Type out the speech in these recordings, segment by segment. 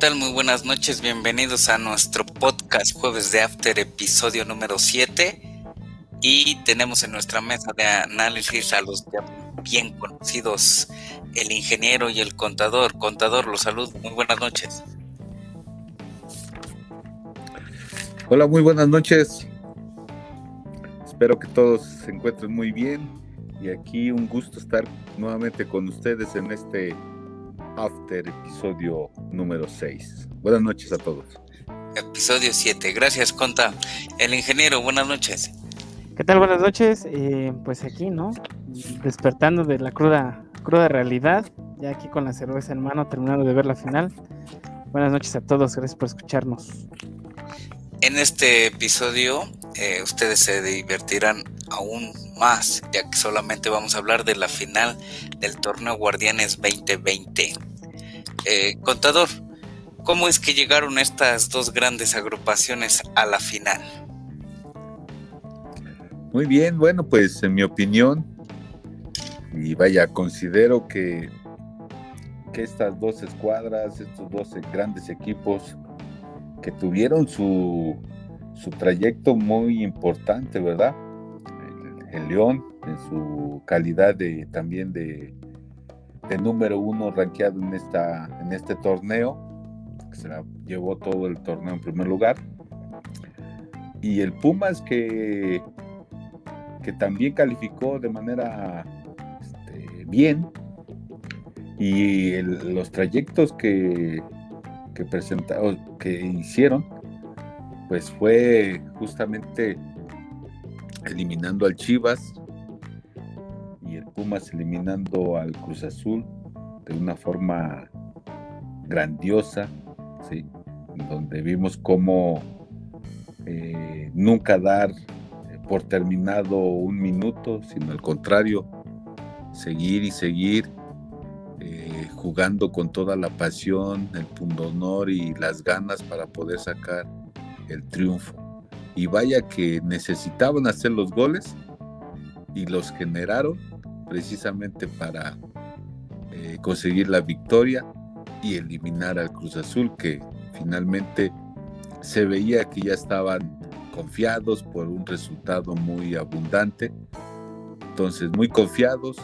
Hola, ¿qué tal? Muy buenas noches, bienvenidos a nuestro podcast Jueves de After, episodio número 7. Y tenemos en nuestra mesa de análisis a los bien conocidos, el ingeniero y el contador. Contador, los saludo, muy buenas noches. Hola, muy buenas noches. Espero que todos se encuentren muy bien y aquí un gusto estar nuevamente con ustedes en este After episodio número 6. Buenas noches a todos. Episodio 7. Gracias, Conta. El ingeniero, buenas noches. ¿Qué tal? Buenas noches. Eh, pues aquí, ¿no? Despertando de la cruda, cruda realidad. Ya aquí con la cerveza en mano, terminando de ver la final. Buenas noches a todos. Gracias por escucharnos. En este episodio, eh, ustedes se divertirán aún más, ya que solamente vamos a hablar de la final del torneo Guardianes 2020. Eh, contador, ¿cómo es que llegaron estas dos grandes agrupaciones a la final? Muy bien, bueno, pues en mi opinión, y vaya, considero que, que estas dos escuadras, estos dos grandes equipos que tuvieron su, su trayecto muy importante, ¿verdad? El, León, en su calidad de también de, número uno rankeado en, esta, en este torneo, que se la llevó todo el torneo en primer lugar. Y el Pumas que, que también calificó de manera este, bien. Y los trayectos que, que presentaron, que hicieron, pues fue justamente eliminando al Chivas Eliminando al Cruz Azul de una forma grandiosa, donde vimos cómo eh, nunca dar por terminado un minuto, sino al contrario, seguir y seguir eh, jugando con toda la pasión, el pundonor y las ganas para poder sacar el triunfo. Y vaya que necesitaban hacer los goles y los generaron precisamente para eh, conseguir la victoria y eliminar al Cruz Azul que finalmente se veía que ya estaban confiados por un resultado muy abundante. Entonces, muy confiados,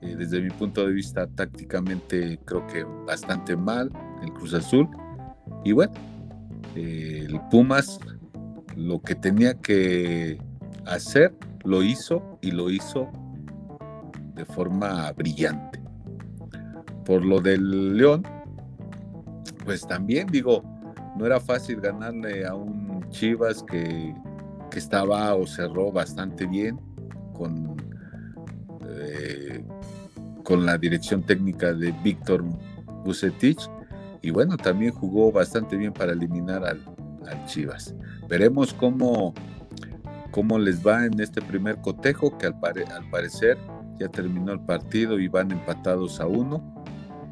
eh, desde mi punto de vista tácticamente creo que bastante mal el Cruz Azul. Y bueno, eh, el Pumas lo que tenía que hacer lo hizo y lo hizo de forma brillante. Por lo del León, pues también digo, no era fácil ganarle a un Chivas que, que estaba o cerró bastante bien con eh, con la dirección técnica de Víctor Bucetich y bueno, también jugó bastante bien para eliminar al, Chivas. Veremos cómo, cómo les va en este primer cotejo, que al, al parecer ya terminó el partido y van empatados a uno.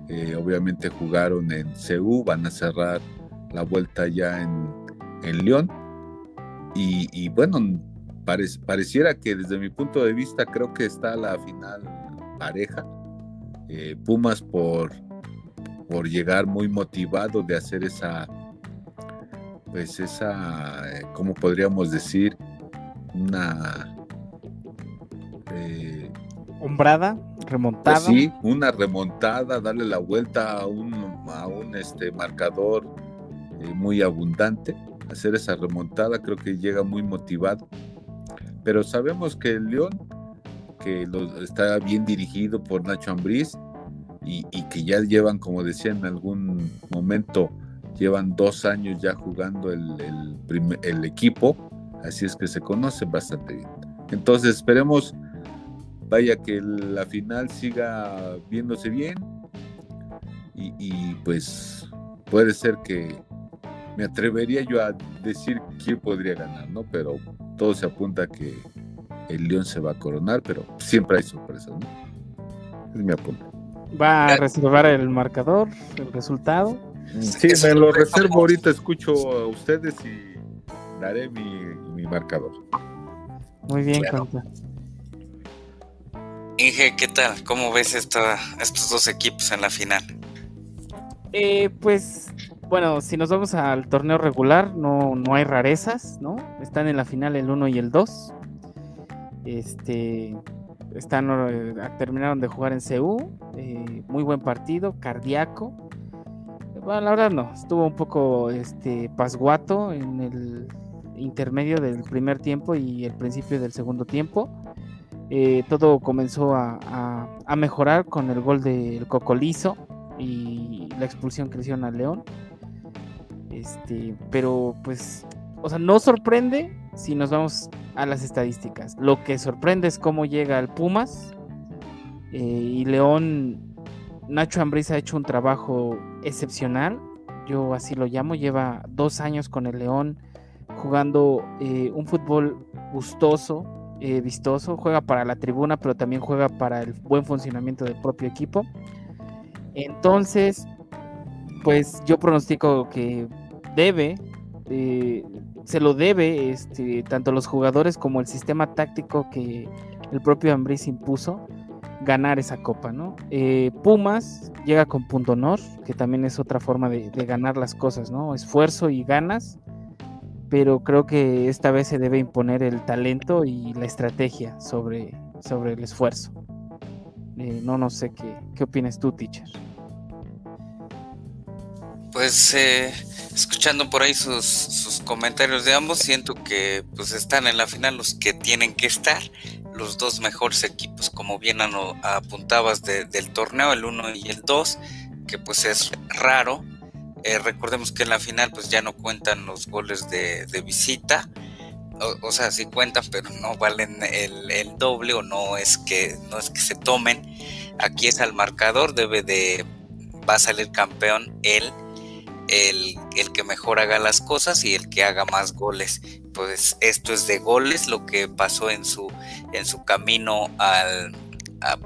Eh, obviamente jugaron en CU, van a cerrar la vuelta ya en, en León. Y, bueno, pareciera que desde mi punto de vista creo que está la final pareja. Eh, Pumas por, por llegar muy motivado de hacer esa, pues esa, eh, ¿cómo podríamos decir? Una... Eh, Hombrada, remontada. Pues sí, una remontada, darle la vuelta a un, a un este, marcador muy abundante, hacer esa remontada, creo que llega muy motivado. Pero sabemos que el León que está bien dirigido por Nacho Ambriz y, que ya llevan, como decía en algún momento, llevan dos años ya jugando el, el, equipo, así es que se conocen bastante bien. Entonces esperemos, vaya que la final siga viéndose bien y, pues puede ser que me atrevería yo a decir quién podría ganar, ¿no? Pero todo se apunta a que el León se va a coronar, pero siempre hay sorpresas, ¿no? Es mi apunte. ¿Va a reservar el marcador, el resultado? Sí, me lo reservo ahorita, escucho a ustedes y daré mi, marcador. Muy bien, Inge, ¿qué tal? ¿Cómo ves esta, estos dos equipos en la final? Eh, pues bueno, si nos vamos al torneo regular, no, no hay rarezas, ¿no? Están en la final el 1 y el 2. Este, están, eh, terminaron de jugar en CU. Eh, muy buen partido, cardíaco. Bueno, la verdad no, estuvo un poco este, pasguato en el intermedio del primer tiempo y el principio del segundo tiempo. Eh, todo comenzó a, mejorar con el gol del Cocolizo y la expulsión que le hicieron al León. Este, pero pues, o sea, no sorprende si nos vamos a las estadísticas. Lo que sorprende es cómo llega el Pumas eh, y León. Nacho Ambriz ha hecho un trabajo excepcional, yo así lo llamo, lleva dos años con el León jugando eh, un fútbol gustoso, eh, vistoso, juega para la tribuna, pero también juega para el buen funcionamiento del propio equipo. Entonces, pues yo pronostico que debe, eh, se lo debe este, tanto los jugadores como el sistema táctico que el propio Ambris impuso ganar esa copa, ¿no? Eh, Pumas llega con punto honor, que también es otra forma de, ganar las cosas, ¿no? Esfuerzo y ganas, pero creo que esta vez se debe imponer el talento y la estrategia sobre, sobre el esfuerzo. Eh, no, no sé qué, qué opinas tú, teacher. Pues eh, escuchando por ahí sus, sus, comentarios de ambos, siento que pues están en la final los que tienen que estar, los dos mejores equipos, como bien apuntabas del torneo, el 1 y el 2, que pues es raro. Eh, recordemos que en la final pues ya no cuentan los goles de, visita, o, sea, sí cuentan, pero no valen el, el, doble o no es que no es que se tomen. Aquí es al marcador, debe de va a salir campeón él el, que mejor haga las cosas y el que haga más goles. Pues esto es de goles, lo que pasó en su, en su camino al,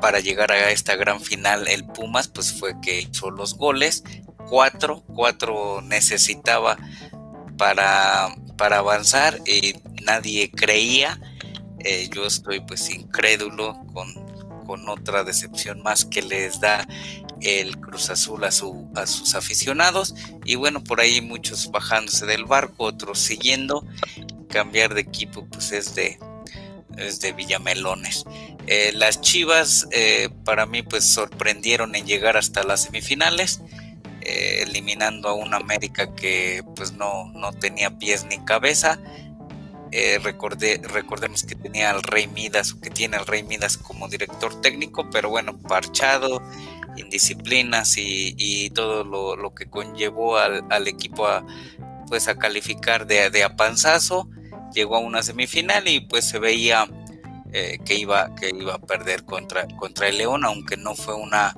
para llegar a esta gran final el Pumas, pues fue que hizo los goles, cuatro, cuatro necesitaba para, para avanzar y nadie creía. Eh, yo estoy pues incrédulo con, con otra decepción más que les da el Cruz Azul a, su, a sus aficionados y bueno, por ahí muchos bajándose del barco, otros siguiendo. Cambiar de equipo pues es de, es de Villamelones. Eh, las Chivas eh, para mí pues sorprendieron en llegar hasta las semifinales. Eh, eliminando a un América que pues no, no tenía pies ni cabeza. recordemos que tenía al Rey Midas, o que tiene al Rey Midas como director técnico, pero bueno, parchado, indisciplinas y, y todo lo, que conllevó al, equipo a, pues a calificar de, de apanzazo, llegó a una semifinal y pues se veía eh, que, iba, que iba a perder contra, contra el León, aunque no fue una,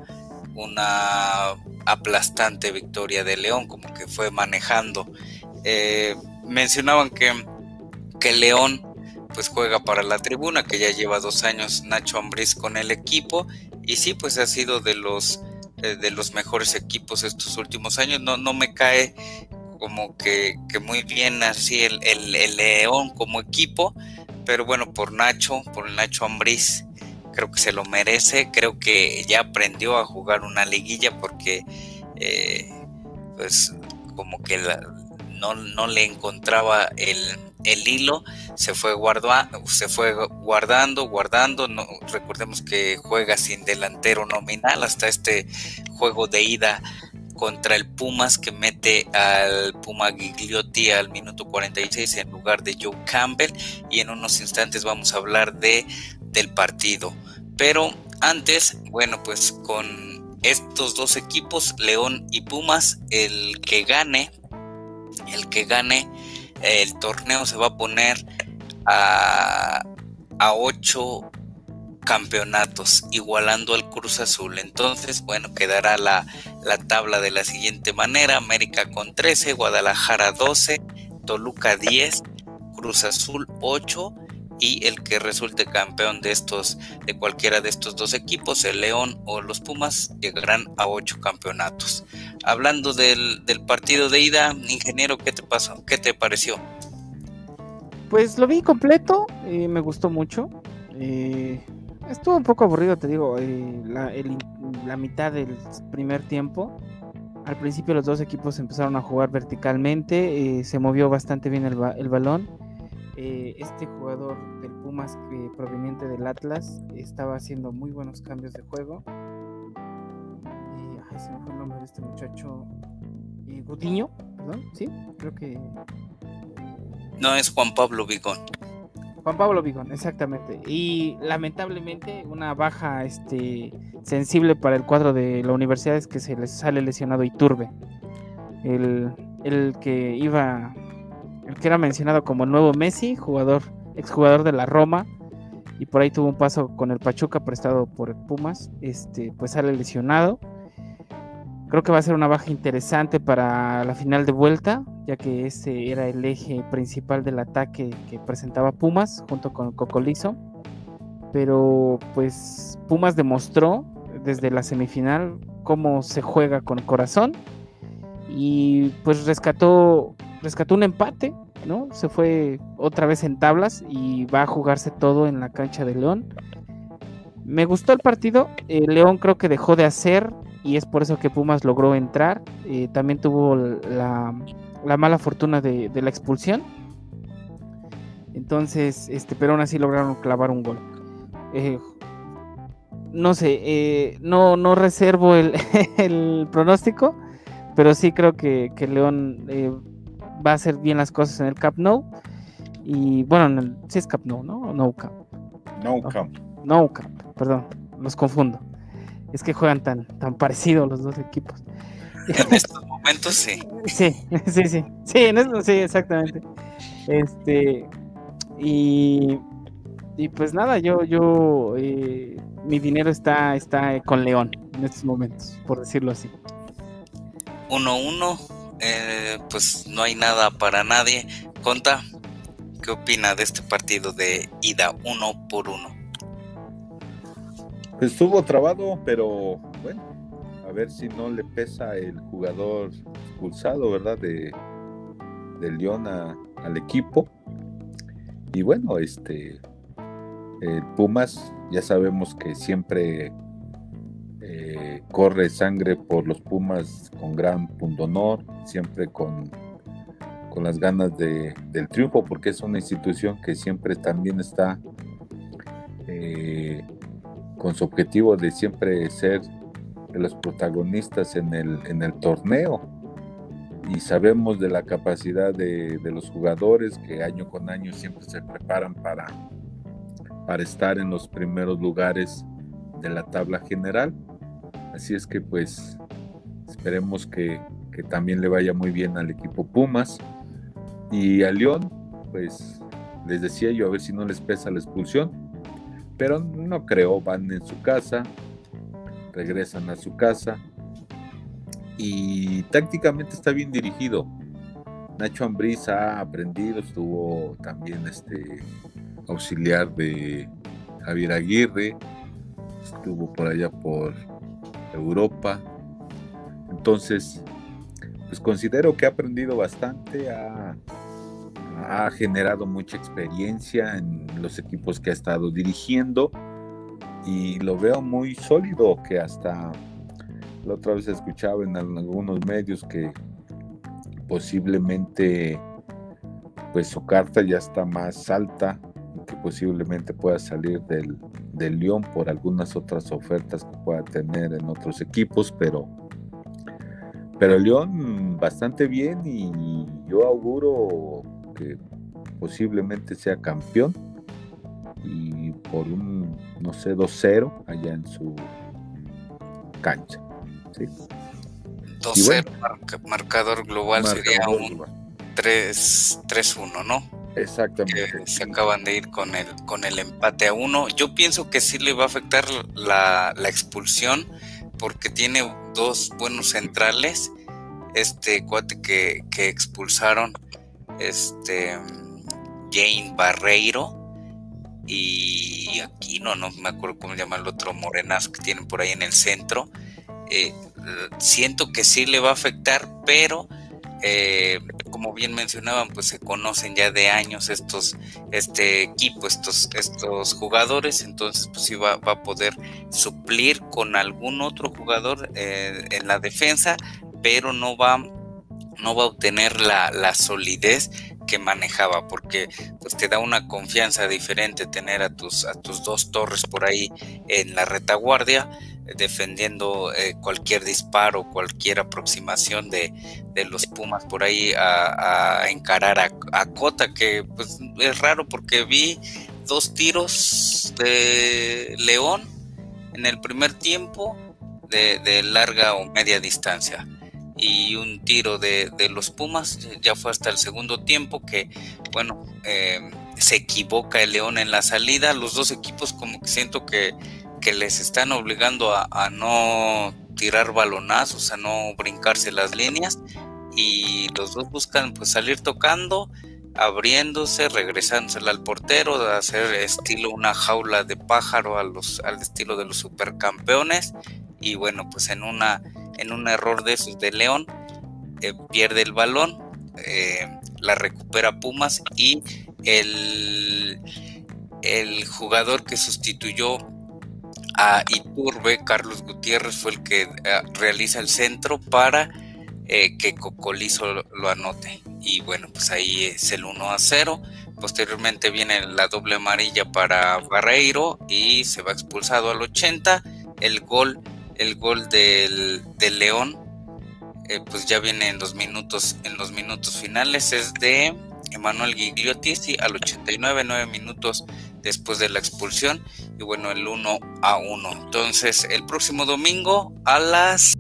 una aplastante victoria de León, como que fue manejando. Eh, mencionaban que, que León pues juega para la tribuna, que ya lleva dos años Nacho Ambriz con el equipo y sí, pues ha sido de los, eh, de los mejores equipos estos últimos años. No, no me cae como que, muy bien así el, el, León como equipo, pero bueno, por Nacho, por Nacho Ambriz, creo que se lo merece. Creo que ya aprendió a jugar una liguilla porque, eh, pues, como que no, no le encontraba el el hilo se fue, se fue guardando, guardando. No, recordemos que juega sin delantero nominal hasta este juego de ida contra el Pumas que mete al Puma Gigliotti al minuto 46 en lugar de Joe Campbell y en unos instantes vamos a hablar de del partido. Pero antes, bueno, pues con estos dos equipos, León y Pumas, el que gane, el que gane el torneo se va a poner a, a ocho campeonatos, igualando al Cruz Azul. Entonces, bueno, quedará la, la, tabla de la siguiente manera: América con 13, Guadalajara 12, Toluca 10, Cruz Azul 8 y el que resulte campeón de estos, de cualquiera de estos dos equipos, el León o los Pumas, llegarán a ocho campeonatos. Hablando del, partido de ida, ingeniero, ¿qué te pasó? ¿Qué te pareció? Pues lo vi completo, y me gustó mucho. Eh, estuvo un poco aburrido, te digo, eh, la, mitad del primer tiempo. Al principio los dos equipos empezaron a jugar verticalmente, eh, se movió bastante bien el, el balón. Eh, este jugador del Pumas proveniente del Atlas estaba haciendo muy buenos cambios de juego. ay, se me fue el nombre de este muchacho. Gutiño, perdón, sí, creo que... No, es Juan Pablo Vigón. Juan Pablo Vigón, exactamente. Y lamentablemente una baja este, sensible para el cuadro de la universidad es que se les sale lesionado Iturbe. El, el que iba, el que era mencionado como el nuevo Messi, jugador, exjugador de la Roma, y por ahí tuvo un paso con el Pachuca prestado por Pumas, este, pues sale lesionado. Creo que va a ser una baja interesante para la final de vuelta, ya que ese era el eje principal del ataque que presentaba Pumas junto con Cocolizo. Pero pues Pumas demostró desde la semifinal cómo se juega con corazón y pues rescató rescató un empate, ¿no? Se fue otra vez en tablas y va a jugarse todo en la cancha de León. Me gustó el partido, León creo que dejó de hacer y es por eso que Pumas logró entrar. Eh, también tuvo la, mala fortuna de, la expulsión. Entonces, este, pero aún así lograron clavar un gol. Eh, no sé, eh, no, no reservo el, pronóstico, pero sí creo que, León va a hacer bien las cosas en el Cup Nou. Y bueno, en sí es Cup Nou, ¿no? No Cup. No Cup. No Cup, perdón, los confundo. Es que juegan tan, tan parecidos los dos equipos. En estos momentos sí. Sí, sí, sí. Sí, en esto sí, exactamente. Este. Y. Y pues nada, yo, yo. Eh, mi dinero está, está con León en estos momentos, por decirlo así. 1-1. Eh, pues no hay nada para nadie. Conta, ¿qué opina de este partido de ida uno por uno? Estuvo trabado, pero bueno, a ver si no le pesa el jugador expulsado, ¿verdad? De, de León al equipo. Y bueno, este, el Pumas, ya sabemos que siempre corre sangre por los Pumas con gran honor, siempre con, con las ganas de, del triunfo, porque es una institución que siempre también está eh, con su objetivo de siempre ser de los protagonistas en el, en el torneo. Y sabemos de la capacidad de, los jugadores que año con año siempre se preparan para, para estar en los primeros lugares de la tabla general. Así es que pues esperemos que, que también le vaya muy bien al equipo Pumas. Y a León, pues les decía yo, a ver si no les pesa la expulsión pero no creo, van en su casa, regresan a su casa y tácticamente está bien dirigido. Nacho Ambriz ha aprendido, estuvo también este auxiliar de Javier Aguirre, estuvo por allá por Europa. Entonces, pues considero que ha aprendido bastante, ha generado mucha experiencia en los equipos que ha estado dirigiendo y lo veo muy sólido que hasta la otra vez escuchaba en algunos medios que posiblemente pues su carta ya está más alta que posiblemente pueda salir del, del León por algunas otras ofertas que pueda tener en otros equipos, pero pero León bastante bien y yo auguro posiblemente sea campeón y por un, no sé, 2-0 allá en su cancha. 2-0, marcador global sería un 3-1, ¿no? Exactamente. se acaban de ir con el, con el empate a uno. Yo pienso que sí le va a afectar la, la expulsión porque tiene dos buenos centrales. Este cuate que, que expulsaron este Jane Barreiro y aquí no, no me acuerdo cómo se llama el otro morenazo que tienen por ahí en el centro. Eh, siento que sí le va a afectar, pero eh, como bien mencionaban, pues se conocen ya de años estos, este equipo, estos, estos jugadores, entonces pues sí va, va a poder suplir con algún otro jugador eh, en la defensa, pero no va, no va a obtener la, la solidez que manejaba, porque pues te da una confianza diferente tener a tus, a tus dos torres por ahí en la retaguardia, defendiendo eh, cualquier disparo, cualquier aproximación de, de los Pumas por ahí a, encarar a, Cota, que pues es raro porque vi dos tiros de León en el primer tiempo de, larga o media distancia y un tiro de, los Pumas ya fue hasta el segundo tiempo que bueno eh, se equivoca el León en la salida los dos equipos como que siento que que les están obligando a, no tirar balonazos, a no brincarse las líneas y los dos buscan pues salir tocando, abriéndose, regresándose al portero, de hacer estilo una jaula de pájaro a los, al estilo de los supercampeones y bueno pues en una en un error de esos de León eh, pierde el balón, eh, la recupera Pumas y el, el jugador que sustituyó a Iturbe, Carlos Gutiérrez fue el que eh, realiza el centro para que Cocolizo lo, anote. Y bueno, pues ahí es el 1 a 0. Posteriormente viene la doble amarilla para Barreiro y se va expulsado al 80. El gol, el gol del, León, eh, pues ya viene en los minutos, en los minutos finales, es de Emanuel Gigliotti al 89, 9 minutos después de la expulsión y bueno el 1 a 1 entonces el próximo domingo a las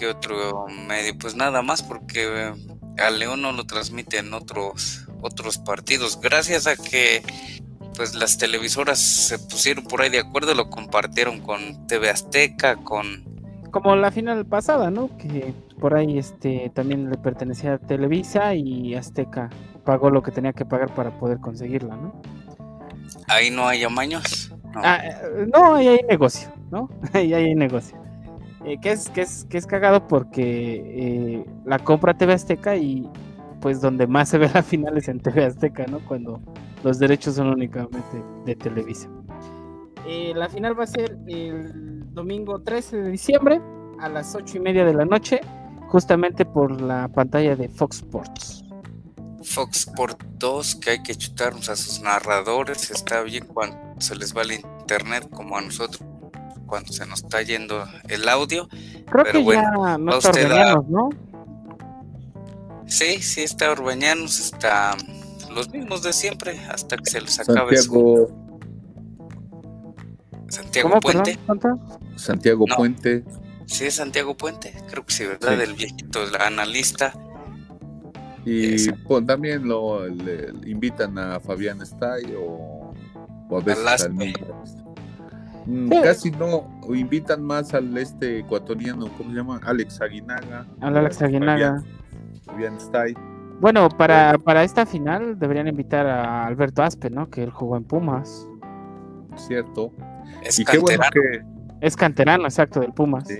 qué otro medio pues nada más porque eh, a León no lo transmite en otros otros partidos gracias a que pues las televisoras se pusieron por ahí de acuerdo, lo compartieron con TV Azteca, con... Como la final pasada, ¿no? Que por ahí este también le pertenecía a Televisa y Azteca pagó lo que tenía que pagar para poder conseguirla, ¿no? Ahí no hay amaños. No, ah, no ahí hay negocio, ¿no? ahí hay negocio. Eh, que, es, que, es, que es cagado porque eh, la compra TV Azteca y pues donde más se ve la final es en TV Azteca, ¿no? Cuando los derechos son únicamente de Televisa. Eh, la final va a ser el domingo 13 de diciembre a las 8 y media de la noche, justamente por la pantalla de Fox Sports. Fox Sports 2, que hay que chutarnos a sus narradores, está bien cuando se les va el internet, como a nosotros, cuando se nos está yendo el audio. Creo que ya no está ¿no? Sí, sí está Urbañanos, está los mismos de siempre hasta que se les acabe Santiago... Santiago Puente. Santiago Puente. Sí, es Santiago Puente, creo que sí, ¿verdad? El viejito, el analista. Y pues, también lo invitan a Fabián Stay o, a veces al mm, Casi no, invitan más al este ecuatoriano, ¿cómo se llama? Alex Aguinaga. Al Alex Aguinaga. Fabián Stay. Bueno, para, para esta final deberían invitar a Alberto Aspe, ¿no? Que él jugó en Pumas. Cierto. Es y canterano. Qué bueno que... Es canterano, exacto, del Pumas. Sí.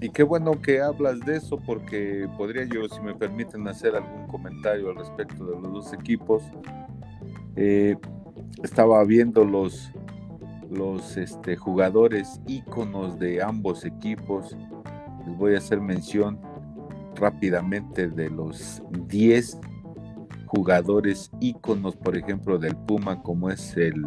Y qué bueno que hablas de eso porque podría yo, si me permiten, hacer algún comentario al respecto de los dos equipos. Eh, estaba viendo los, los este, jugadores íconos de ambos equipos. Les voy a hacer mención rápidamente de los 10 jugadores íconos, por ejemplo, del Puma, como es el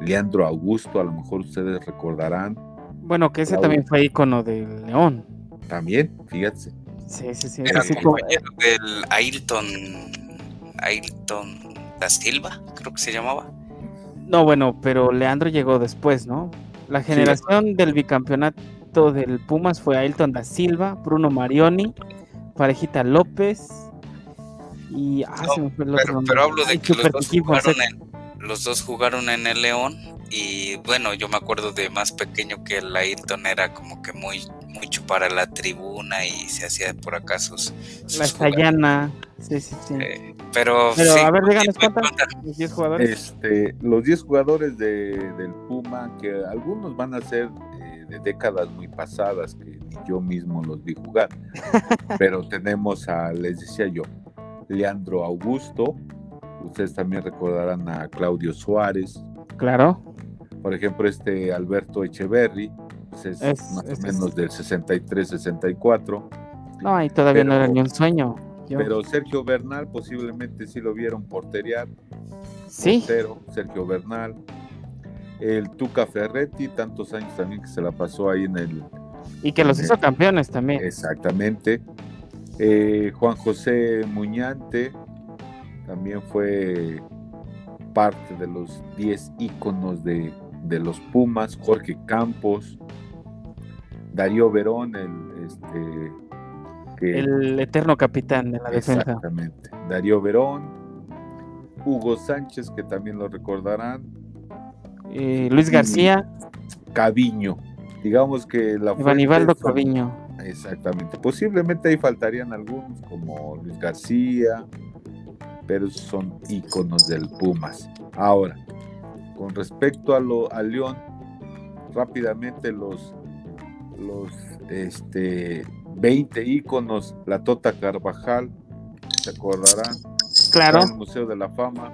Leandro Augusto, a lo mejor ustedes recordarán. Bueno, que ese también fue ícono del León. También, fíjate. Sí, sí, sí. Era compañero del Ailton, Ailton da Silva, creo que se llamaba. No, bueno, pero Leandro llegó después, ¿no? La generación del bicampeonato del Pumas fue Ailton da Silva, Bruno Marioni, Parejita López y ah, pero, hablo de que los dos, jugaron en, los dos jugaron en el León y bueno, yo me acuerdo de más pequeño que el Ayrton era como que muy mucho para la tribuna y se hacía por acá sus, la Sayana, sí, sí, sí. Eh, pero, a ver, díganos cuántos, los 10 jugadores. Este, los 10 jugadores de, del Puma, que algunos van a ser eh, de décadas muy pasadas, que yo mismo los vi jugar. Pero tenemos a, les decía yo, Leandro Augusto, ustedes también recordarán a Claudio Suárez. Claro. Por ejemplo, este Alberto Echeverry, es, más o menos del 63-64. No, ahí todavía no era ni un sueño. Pero Sergio Bernal posiblemente sí lo vieron porteriar. Sí. Sergio Bernal. El Tuca Ferretti, tantos años también que se la pasó ahí en el. Y que los hizo campeones también. Exactamente. Eh, Juan José Muñante también fue parte de los 10 íconos de, de, los Pumas. Jorge Campos, Darío Verón, el este, el eterno capitán de la defensa. Exactamente. Darío Verón, Hugo Sánchez, que también lo recordarán. Eh, Luis García. Caviño. Digamos que la Ivanibaldo Caviño. Exactamente. Posiblemente ahí faltarían algunos, como Luis García, pero son íconos del Pumas. Ahora, con respecto a lo a León, rápidamente los los este 20 íconos, la Tota Carvajal, se acordarán. Claro. El Museo de la Fama.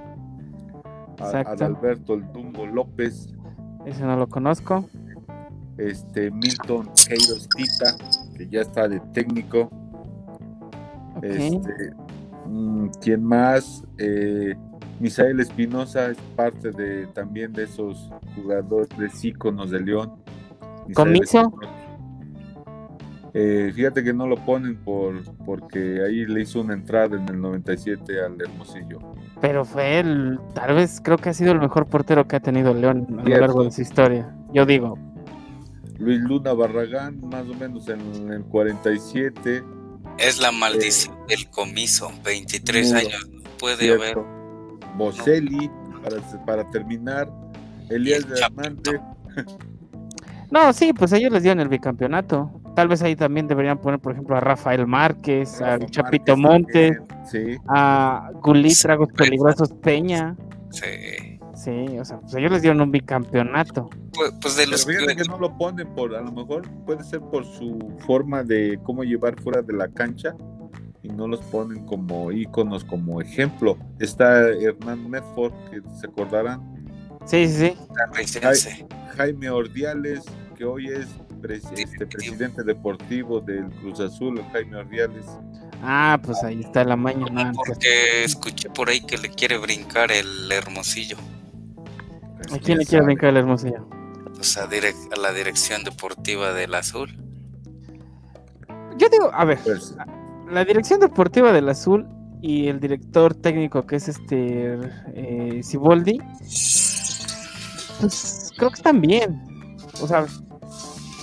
Adalberto El Dumbo López. Ese no lo conozco. Este Milton Queiroz Tita, que ya está de técnico. Este, mm, ¿Quién más? Eh, Misael Espinosa es parte de también de esos jugadores íconos de León. ¿Comiso? Eh, fíjate que no lo ponen por porque ahí le hizo una entrada en el 97 al Hermosillo. Pero fue el, tal vez creo que ha sido el mejor portero que ha tenido León a lo largo de su historia. Yo digo. Luis Luna Barragán, más o menos en el 47. Es la maldición eh, del comiso, 23 años, puede haber. Boselli, para, para terminar, Elías Hernández. No, sí, pues ellos les dieron el bicampeonato. Tal vez ahí también deberían poner, por ejemplo, a Rafael Márquez, a Chapito Montes, a Gulit Tragos Peligrosos Peña. Sí. Sí, o sea, pues ellos les dieron un bicampeonato. Pues, pues de los Pero que no lo ponen por, a lo mejor puede ser por su forma de cómo llevar fuera de la cancha y no los ponen como íconos, como ejemplo. Está Hernán Medford, que se acordarán. Sí, sí, sí. Jaime Ordiales, que hoy es este, presidente deportivo del Cruz Azul, Jaime Ordiales. Ah, pues ahí está la mañana. Porque escuché por ahí que le quiere brincar el Hermosillo. ¿A quién le quiere brincar el Hermosillo? Pues a, la dirección deportiva del Azul. Yo digo, a ver, pues, la dirección deportiva del Azul y el director técnico que es este eh, Siboldi, pues creo que están bien. O sea,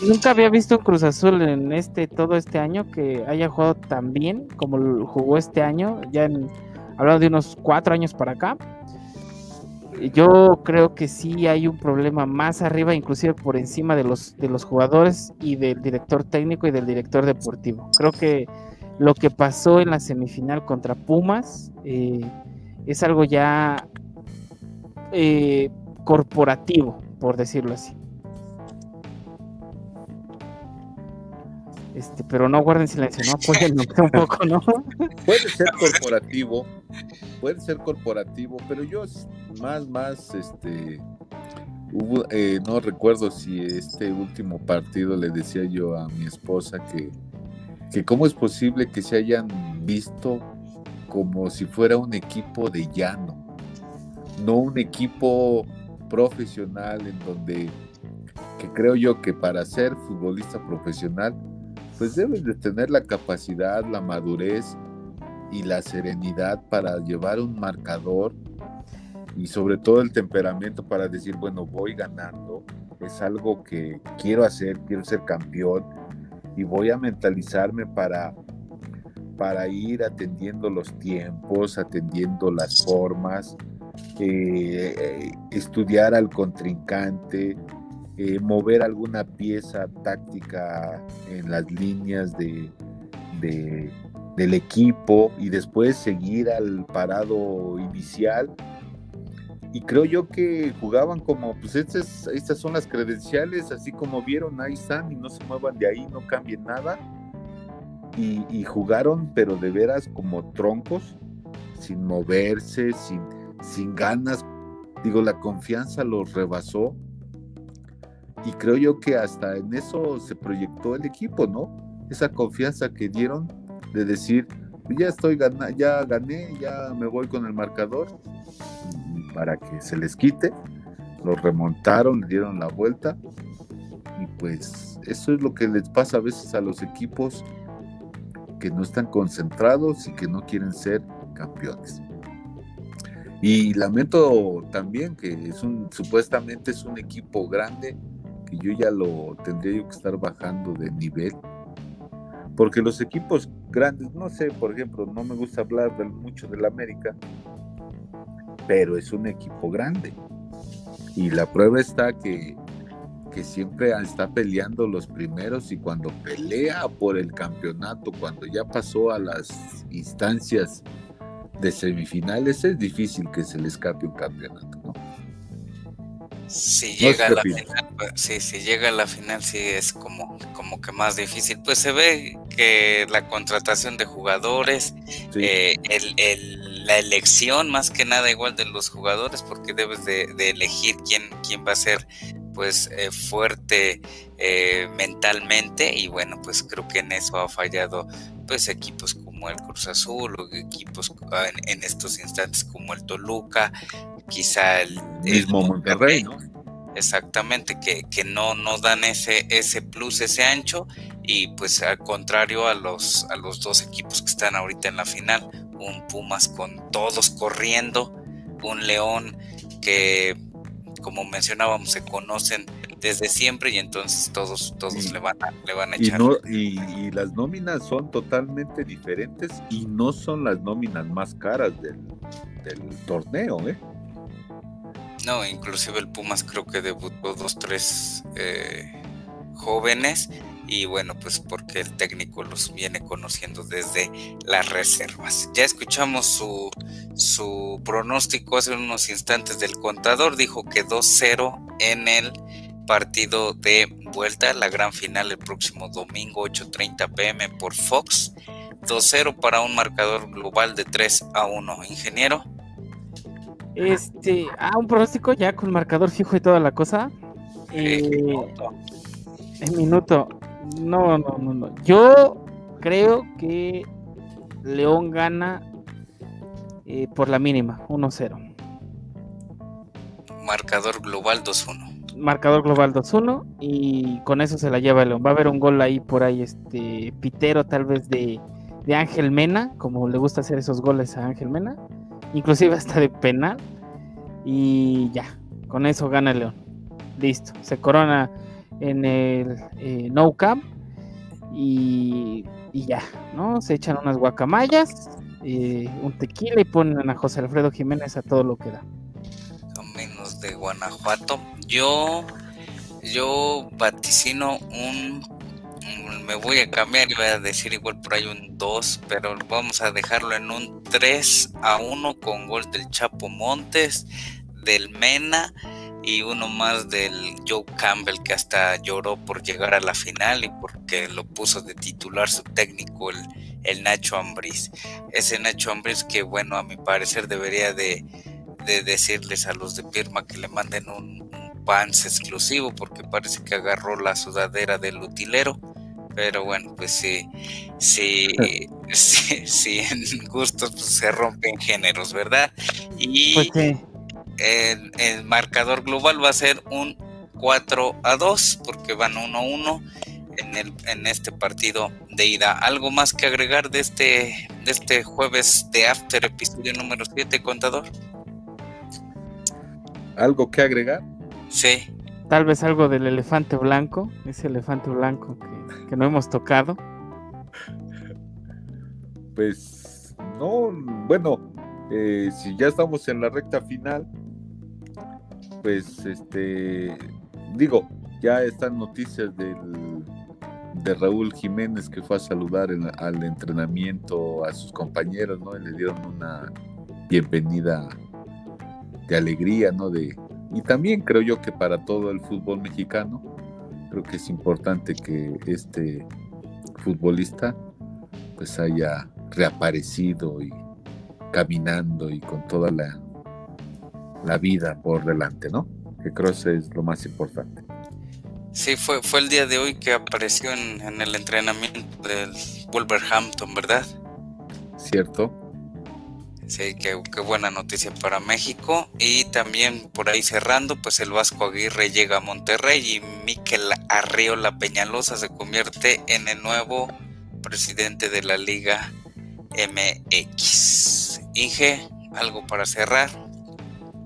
nunca había visto un Cruz Azul en este todo este año que haya jugado tan bien como jugó este año, ya en, hablando de unos cuatro años para acá. Yo creo que sí hay un problema más arriba, inclusive por encima de los, de los jugadores y del director técnico y del director deportivo. Creo que lo que pasó en la semifinal contra Pumas eh, es algo ya eh, corporativo, por decirlo así. Este, pero no guarden silencio, no apoyen un poco, ¿no? Puede ser corporativo, puede ser corporativo, pero yo más, más, este, eh, no recuerdo si este último partido le decía yo a mi esposa que, que cómo es posible que se hayan visto como si fuera un equipo de llano, no un equipo profesional en donde que creo yo que para ser futbolista profesional pues debes de tener la capacidad, la madurez y la serenidad para llevar un marcador y sobre todo el temperamento para decir, bueno, voy ganando, es algo que quiero hacer, quiero ser campeón y voy a mentalizarme para para ir atendiendo los tiempos, atendiendo las formas, eh, eh, estudiar al contrincante, eh, mover alguna pieza táctica en las líneas de, del equipo y después seguir al parado inicial. Y creo yo que jugaban como, pues estas, estas son las credenciales, así como vieron, ahí están y no se muevan de ahí, no cambien nada. Y, y jugaron, pero de veras como troncos, sin moverse, sin, sin ganas. Digo, la confianza los rebasó. Y creo yo que hasta en eso se proyectó el equipo, ¿no? Esa confianza que dieron de decir, ya estoy gana, ya gané, ya me voy con el marcador para que se les quite. Los remontaron, le dieron la vuelta y pues eso es lo que les pasa a veces a los equipos que no están concentrados y que no quieren ser campeones. Y lamento también que es un supuestamente es un equipo grande que yo ya lo tendría que estar bajando de nivel porque los equipos grandes, no sé, por ejemplo, no me gusta hablar mucho del América, pero es un equipo grande. Y la prueba está que, que siempre está peleando los primeros y cuando pelea por el campeonato, cuando ya pasó a las instancias de semifinales, es difícil que se le escape un campeonato, ¿no? Si llega a la final, pues, sí, si llega a la final, sí es como, como que más difícil. Pues se ve que la contratación de jugadores, eh, el, la elección más que nada igual de los jugadores, porque debes de, elegir quién, quién va a ser pues eh, fuerte eh, mentalmente. Y bueno pues creo que en eso ha fallado pues equipos como el Cruz Azul o equipos en, estos instantes como el Toluca quizá el, mismo Monterrey, ¿no? Exactamente, que, que, no, no dan ese, ese plus, ese ancho, y pues al contrario a los, a los dos equipos que están ahorita en la final, un Pumas con todos corriendo, un León que como mencionábamos se conocen desde siempre y entonces todos todos le van a le van a echar y, y, las nóminas son totalmente diferentes y no son las nóminas más caras del, del torneo eh no, inclusive el Pumas creo que debutó dos, tres eh, jóvenes y bueno, pues porque el técnico los viene conociendo desde las reservas. Ya escuchamos su, su pronóstico hace unos instantes del contador, dijo que 2-0 en el partido de vuelta, la gran final el próximo domingo 8.30 pm por Fox. 2-0 para un marcador global de 3 a 1. Ingeniero. Este, ah, un pronóstico ya con marcador fijo y toda la cosa. Eh, en minuto. No, no, no, no. Yo creo que León gana eh, por la mínima, 1-0. Marcador global 2-1. Marcador global 2-1 y con eso se la lleva León. Va a haber un gol ahí por ahí, este pitero tal vez de, de Ángel Mena, como le gusta hacer esos goles a Ángel Mena inclusive hasta de penal. Y ya, con eso gana León. Listo, se corona en el eh, No Camp y, ya, ¿no? Se echan unas guacamayas, eh, un tequila y ponen a José Alfredo Jiménez a todo lo que da. Menos de Guanajuato. Yo, yo vaticino un me voy a cambiar y voy a decir igual por ahí un 2, pero vamos a dejarlo en un 3 a 1 con gol del Chapo Montes, del Mena y uno más del Joe Campbell que hasta lloró por llegar a la final y porque lo puso de titular su técnico el, Nacho Ambriz. Ese Nacho Ambriz que bueno a mi parecer debería de, decirles a los de Pirma que le manden un, un pants exclusivo porque parece que agarró la sudadera del utilero pero bueno, pues sí, sí, sí, sí, en gustos pues, se rompen géneros, ¿verdad? Y pues el, marcador global va a ser un 4 a 2, porque van 1 a 1 en, el, en este partido de ida. ¿Algo más que agregar de este, de este jueves de After, episodio número 7, contador? ¿Algo que agregar? Sí. Tal vez algo del elefante blanco, ese elefante blanco que, no hemos tocado. Pues no, bueno, eh, si ya estamos en la recta final, pues este, digo, ya están noticias del, de Raúl Jiménez que fue a saludar al entrenamiento a sus compañeros, ¿no? Y le dieron una bienvenida de alegría, ¿no? De, y también creo yo que para todo el fútbol mexicano, creo que es importante que este futbolista pues haya reaparecido y, caminando y con toda la, la vida por delante, ¿no? Que creo que es lo más importante. Sí, fue, fue el día de hoy que apareció en, en el entrenamiento del Wolverhampton, ¿verdad? Cierto. Sí, qué, qué, buena noticia para México. Y también por ahí cerrando, pues el Vasco Aguirre llega a Monterrey y Miquel Arriola Peñalosa se convierte en el nuevo presidente de la Liga MX. Inge, algo para cerrar.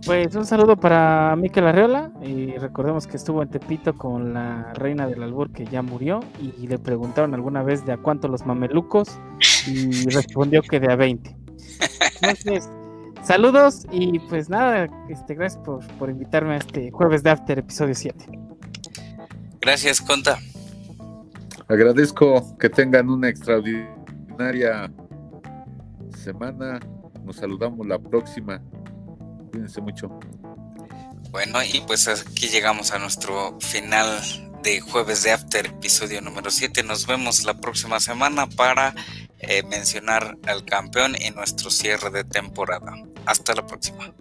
Pues un saludo para Miquel Arreola y recordemos que estuvo en Tepito con la reina del albur que ya murió y le preguntaron alguna vez de a cuánto los mamelucos y respondió que de a 20. Entonces, saludos y pues nada, este, gracias por, por invitarme a este jueves de After, episodio 7. Gracias, Conta. Agradezco que tengan una extraordinaria semana. Nos saludamos la próxima. Cuídense mucho. Bueno, y pues aquí llegamos a nuestro final de jueves de After, episodio número 7. Nos vemos la próxima semana para eh, mencionar al campeón y nuestro cierre de temporada. Hasta la próxima.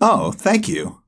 Oh, thank you.